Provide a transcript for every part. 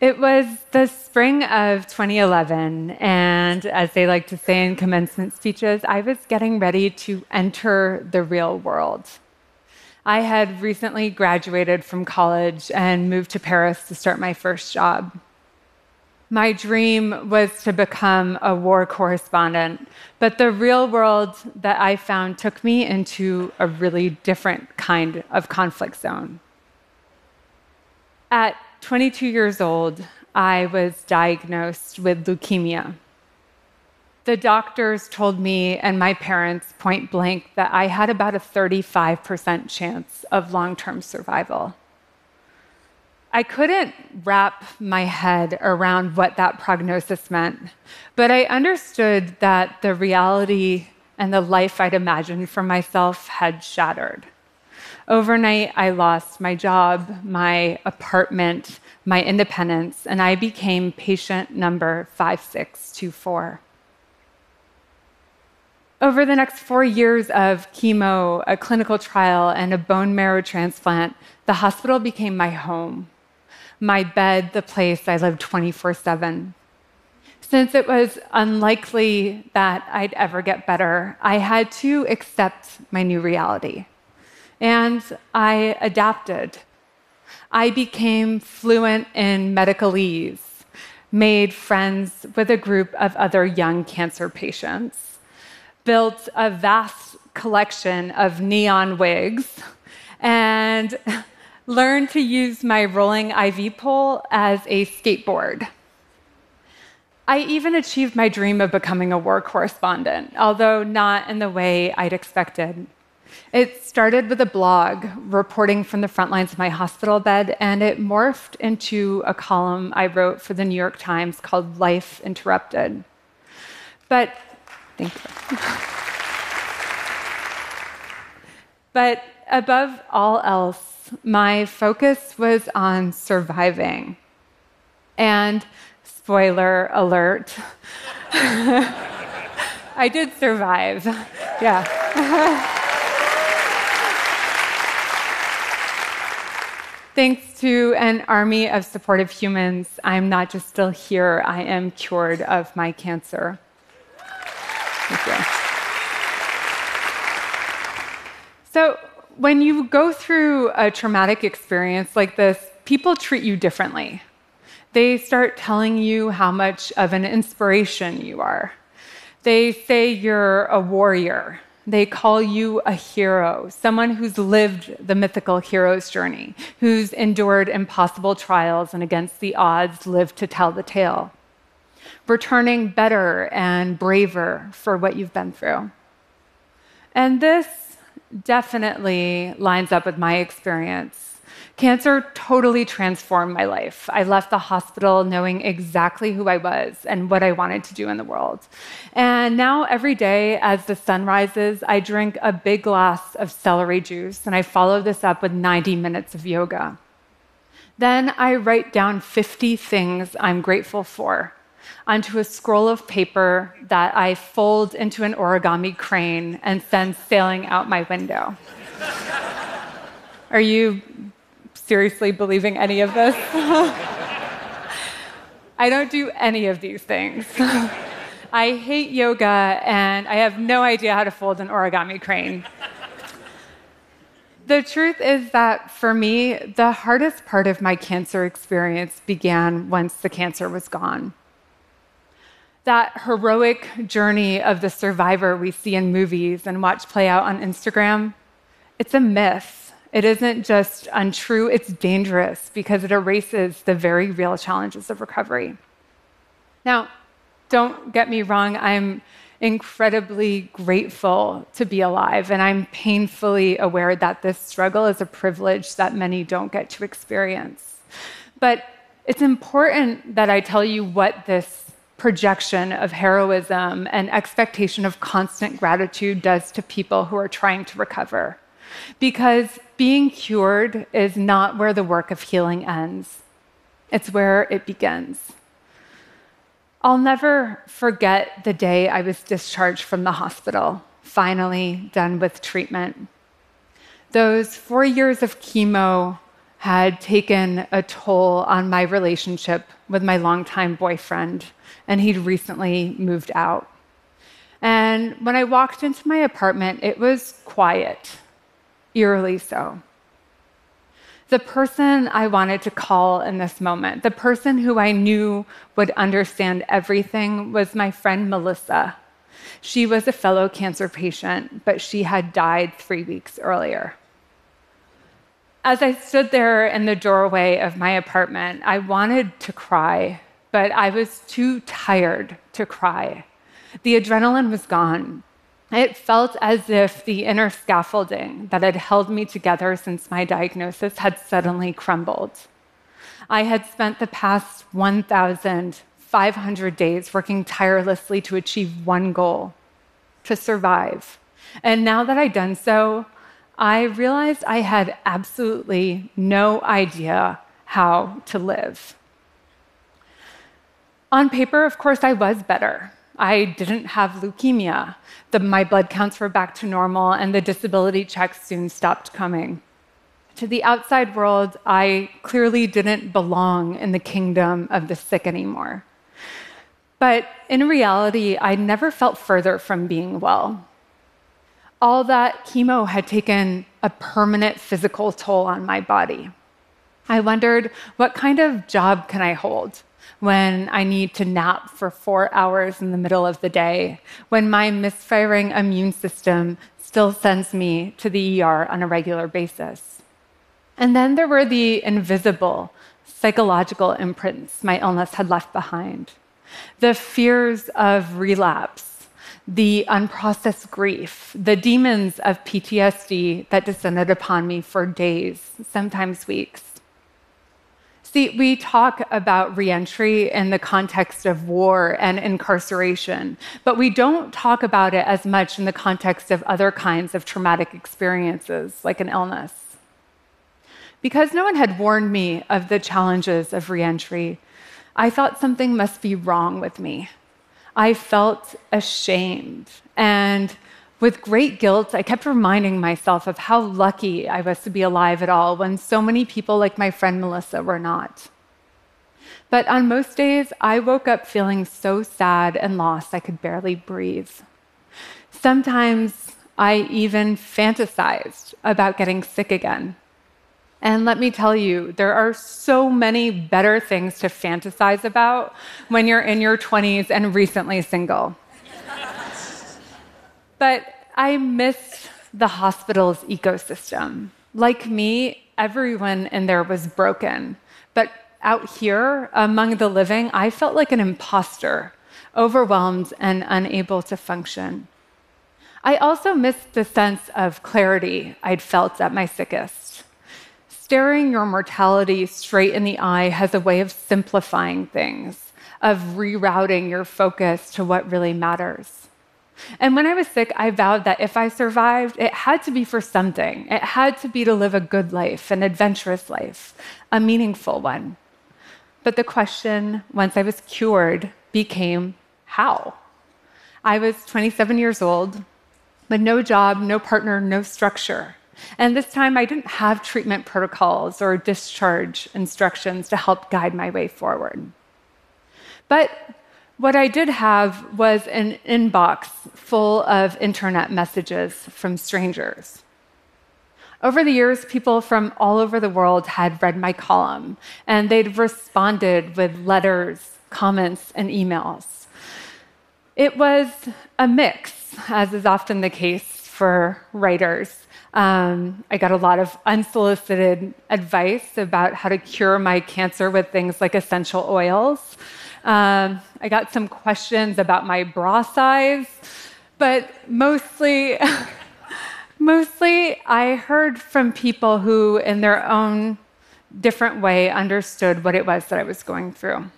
It was the spring of 2011, and as they like to say in commencement speeches, I was getting ready to enter the real world. I had recently graduated from college and moved to Paris to start my first job. My dream was to become a war correspondent, but the real world that I found took me into a really different kind of conflict zone. At 22 years old, I was diagnosed with leukemia. The doctors told me and my parents point blank that I had about a 35% chance of long term survival. I couldn't wrap my head around what that prognosis meant, but I understood that the reality and the life I'd imagined for myself had shattered. Overnight, I lost my job, my apartment, my independence, and I became patient number 5624. Over the next four years of chemo, a clinical trial, and a bone marrow transplant, the hospital became my home, my bed, the place I lived 24 7. Since it was unlikely that I'd ever get better, I had to accept my new reality. And I adapted. I became fluent in medicalese, made friends with a group of other young cancer patients, built a vast collection of neon wigs, and learned to use my rolling IV pole as a skateboard. I even achieved my dream of becoming a war correspondent, although not in the way I'd expected. It started with a blog reporting from the front lines of my hospital bed, and it morphed into a column I wrote for the New York Times called Life Interrupted. But, thank you. but above all else, my focus was on surviving. And, spoiler alert, I did survive. Yeah. Thanks to an army of supportive humans, I'm not just still here, I am cured of my cancer. So, when you go through a traumatic experience like this, people treat you differently. They start telling you how much of an inspiration you are. They say you're a warrior, they call you a hero, someone who's lived the mythical hero's journey, who's endured impossible trials and against the odds lived to tell the tale, returning better and braver for what you've been through. And this definitely lines up with my experience Cancer totally transformed my life. I left the hospital knowing exactly who I was and what I wanted to do in the world. And now, every day as the sun rises, I drink a big glass of celery juice and I follow this up with 90 minutes of yoga. Then I write down 50 things I'm grateful for onto a scroll of paper that I fold into an origami crane and send sailing out my window. Are you seriously believing any of this. I don't do any of these things. I hate yoga and I have no idea how to fold an origami crane. the truth is that for me, the hardest part of my cancer experience began once the cancer was gone. That heroic journey of the survivor we see in movies and watch play out on Instagram, it's a myth. It isn't just untrue, it's dangerous because it erases the very real challenges of recovery. Now, don't get me wrong, I'm incredibly grateful to be alive, and I'm painfully aware that this struggle is a privilege that many don't get to experience. But it's important that I tell you what this projection of heroism and expectation of constant gratitude does to people who are trying to recover. Because being cured is not where the work of healing ends, it's where it begins. I'll never forget the day I was discharged from the hospital, finally done with treatment. Those four years of chemo had taken a toll on my relationship with my longtime boyfriend, and he'd recently moved out. And when I walked into my apartment, it was quiet, eerily so. The person I wanted to call in this moment, the person who I knew would understand everything, was my friend Melissa. She was a fellow cancer patient, but she had died three weeks earlier. As I stood there in the doorway of my apartment, I wanted to cry, but I was too tired to cry. The adrenaline was gone. It felt as if the inner scaffolding that had held me together since my diagnosis had suddenly crumbled. I had spent the past 1,500 days working tirelessly to achieve one goal to survive. And now that I'd done so, I realized I had absolutely no idea how to live. On paper, of course, I was better. I didn't have leukemia. The, my blood counts were back to normal, and the disability checks soon stopped coming. To the outside world, I clearly didn't belong in the kingdom of the sick anymore. But in reality, I never felt further from being well. All that chemo had taken a permanent physical toll on my body. I wondered, what kind of job can I hold? When I need to nap for four hours in the middle of the day, when my misfiring immune system still sends me to the ER on a regular basis. And then there were the invisible psychological imprints my illness had left behind the fears of relapse, the unprocessed grief, the demons of PTSD that descended upon me for days, sometimes weeks. See, we talk about reentry in the context of war and incarceration, but we don't talk about it as much in the context of other kinds of traumatic experiences, like an illness. Because no one had warned me of the challenges of reentry, I thought something must be wrong with me. I felt ashamed and with great guilt, I kept reminding myself of how lucky I was to be alive at all when so many people like my friend Melissa were not. But on most days, I woke up feeling so sad and lost I could barely breathe. Sometimes I even fantasized about getting sick again. And let me tell you, there are so many better things to fantasize about when you're in your 20s and recently single. But I missed the hospital's ecosystem. Like me, everyone in there was broken. But out here, among the living, I felt like an imposter, overwhelmed and unable to function. I also missed the sense of clarity I'd felt at my sickest. Staring your mortality straight in the eye has a way of simplifying things, of rerouting your focus to what really matters. And when I was sick, I vowed that if I survived, it had to be for something. It had to be to live a good life, an adventurous life, a meaningful one. But the question, once I was cured, became how? I was 27 years old, but no job, no partner, no structure. And this time I didn't have treatment protocols or discharge instructions to help guide my way forward. But what I did have was an inbox full of internet messages from strangers. Over the years, people from all over the world had read my column, and they'd responded with letters, comments, and emails. It was a mix, as is often the case for writers. Um, I got a lot of unsolicited advice about how to cure my cancer with things like essential oils. Um, I got some questions about my bra size, but mostly, mostly I heard from people who, in their own different way, understood what it was that I was going through.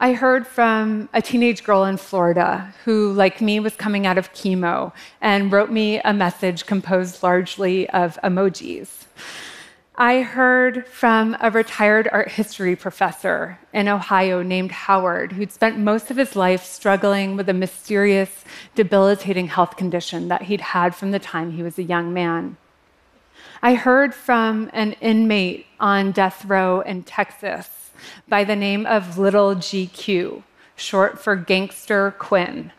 I heard from a teenage girl in Florida who, like me, was coming out of chemo and wrote me a message composed largely of emojis. I heard from a retired art history professor in Ohio named Howard, who'd spent most of his life struggling with a mysterious, debilitating health condition that he'd had from the time he was a young man. I heard from an inmate on death row in Texas by the name of Little GQ, short for Gangster Quinn.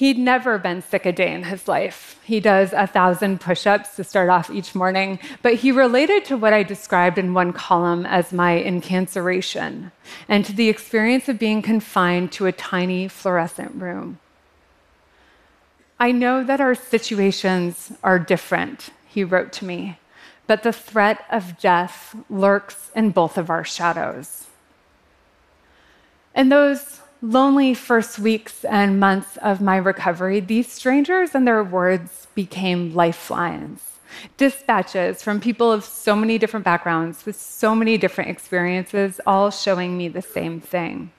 He'd never been sick a day in his life. He does a thousand push ups to start off each morning, but he related to what I described in one column as my incarceration and to the experience of being confined to a tiny fluorescent room. I know that our situations are different, he wrote to me, but the threat of death lurks in both of our shadows. And those lonely first weeks and months of my recovery, these strangers and their words became lifelines. Dispatches from people of so many different backgrounds with so many different experiences, all showing me the same thing.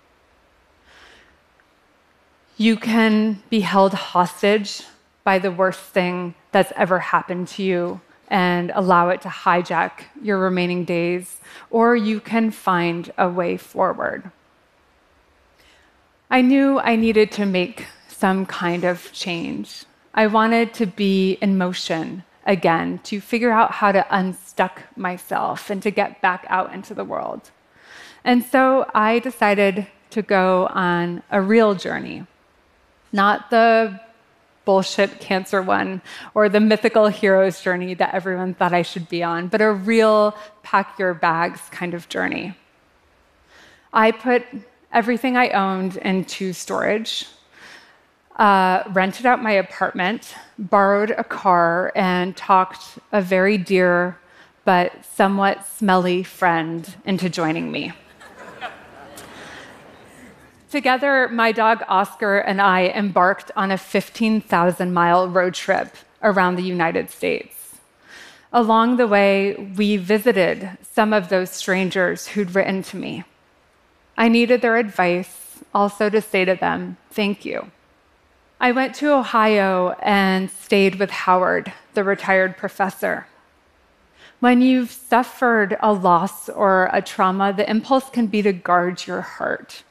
You can be held hostage by the worst thing that's ever happened to you and allow it to hijack your remaining days, or you can find a way forward. I knew I needed to make some kind of change. I wanted to be in motion again, to figure out how to unstuck myself and to get back out into the world. And so I decided to go on a real journey, not the bullshit cancer one or the mythical hero's journey that everyone thought I should be on, but a real pack your bags kind of journey. I put everything I owned into storage, uh, rented out my apartment, borrowed a car, and talked a very dear but somewhat smelly friend into joining me. Together, my dog Oscar and I embarked on a 15,000 mile road trip around the United States. Along the way, we visited some of those strangers who'd written to me. I needed their advice, also to say to them, thank you. I went to Ohio and stayed with Howard, the retired professor. When you've suffered a loss or a trauma, the impulse can be to guard your heart.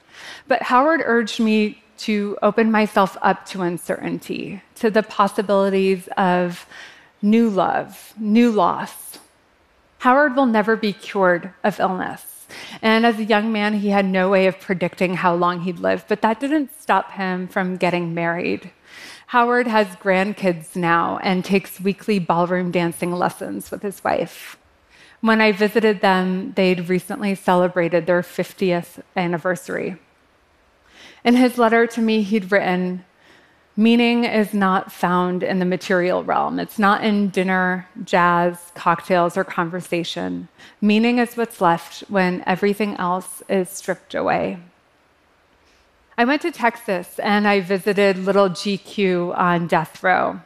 But Howard urged me to open myself up to uncertainty, to the possibilities of new love, new loss. Howard will never be cured of illness. And as a young man, he had no way of predicting how long he'd live, but that didn't stop him from getting married. Howard has grandkids now and takes weekly ballroom dancing lessons with his wife. When I visited them, they'd recently celebrated their 50th anniversary. In his letter to me, he'd written, Meaning is not found in the material realm. It's not in dinner, jazz, cocktails, or conversation. Meaning is what's left when everything else is stripped away. I went to Texas and I visited little GQ on death row.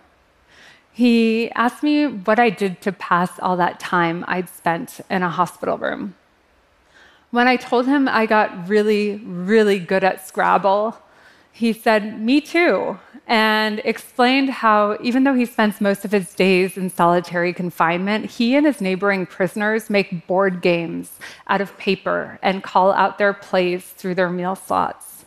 He asked me what I did to pass all that time I'd spent in a hospital room. When I told him I got really, really good at Scrabble, he said, Me too, and explained how, even though he spends most of his days in solitary confinement, he and his neighboring prisoners make board games out of paper and call out their plays through their meal slots.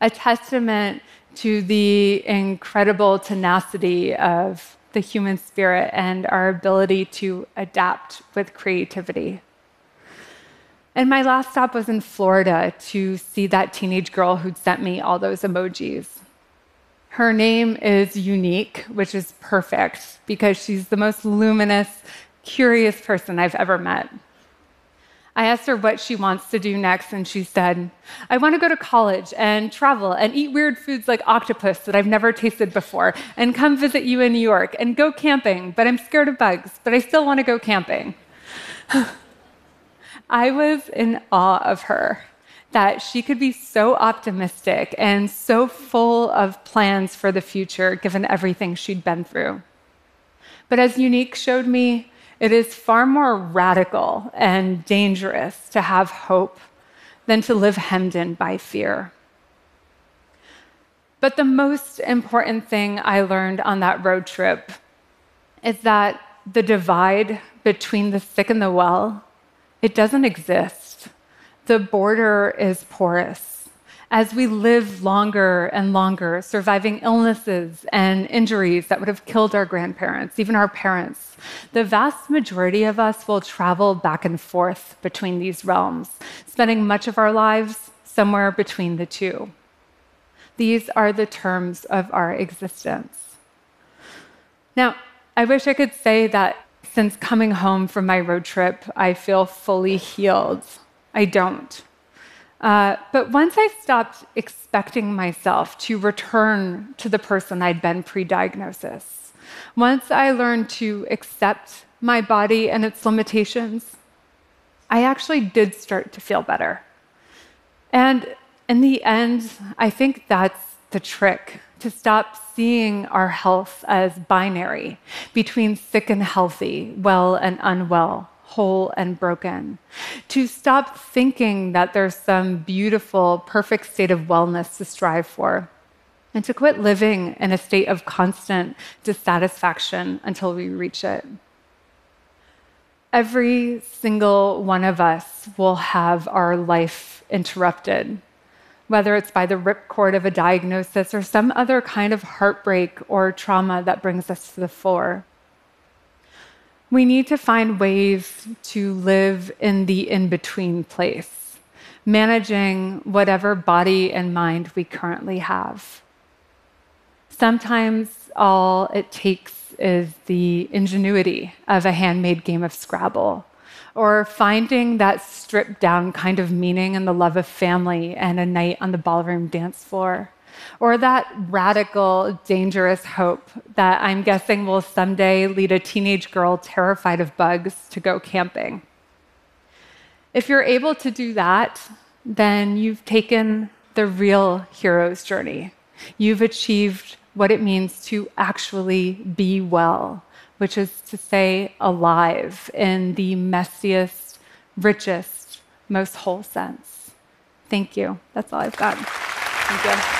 A testament to the incredible tenacity of the human spirit and our ability to adapt with creativity. And my last stop was in Florida to see that teenage girl who'd sent me all those emojis. Her name is Unique, which is perfect because she's the most luminous, curious person I've ever met. I asked her what she wants to do next, and she said, I want to go to college and travel and eat weird foods like octopus that I've never tasted before, and come visit you in New York and go camping, but I'm scared of bugs, but I still want to go camping. I was in awe of her that she could be so optimistic and so full of plans for the future given everything she'd been through. But as Unique showed me, it is far more radical and dangerous to have hope than to live hemmed in by fear. But the most important thing I learned on that road trip is that the divide between the sick and the well it doesn't exist. The border is porous, as we live longer and longer, surviving illnesses and injuries that would have killed our grandparents, even our parents, the vast majority of us will travel back and forth between these realms, spending much of our lives somewhere between the two. These are the terms of our existence. Now, I wish I could say that since coming home from my road trip, I feel fully healed. I don't. Uh, but once I stopped expecting myself to return to the person I'd been pre diagnosis, once I learned to accept my body and its limitations, I actually did start to feel better. And in the end, I think that's the trick to stop seeing our health as binary between sick and healthy, well and unwell, whole and broken. To stop thinking that there's some beautiful, perfect state of wellness to strive for. And to quit living in a state of constant dissatisfaction until we reach it. Every single one of us will have our life interrupted whether it's by the ripcord of a diagnosis or some other kind of heartbreak or trauma that brings us to the fore. We need to find ways to live in the in between place, managing whatever body and mind we currently have. Sometimes all it takes is the ingenuity of a handmade game of Scrabble or finding that stripped down kind of meaning in the love of family and a night on the ballroom dance floor, or that radical, dangerous hope that I'm guessing will someday lead a teenage girl terrified of bugs to go camping. If you're able to do that, then you've taken the real hero's journey. You've achieved what it means to actually be well which is to say, alive in the messiest, richest, most whole sense. Thank you. That's all I've got. Thank you.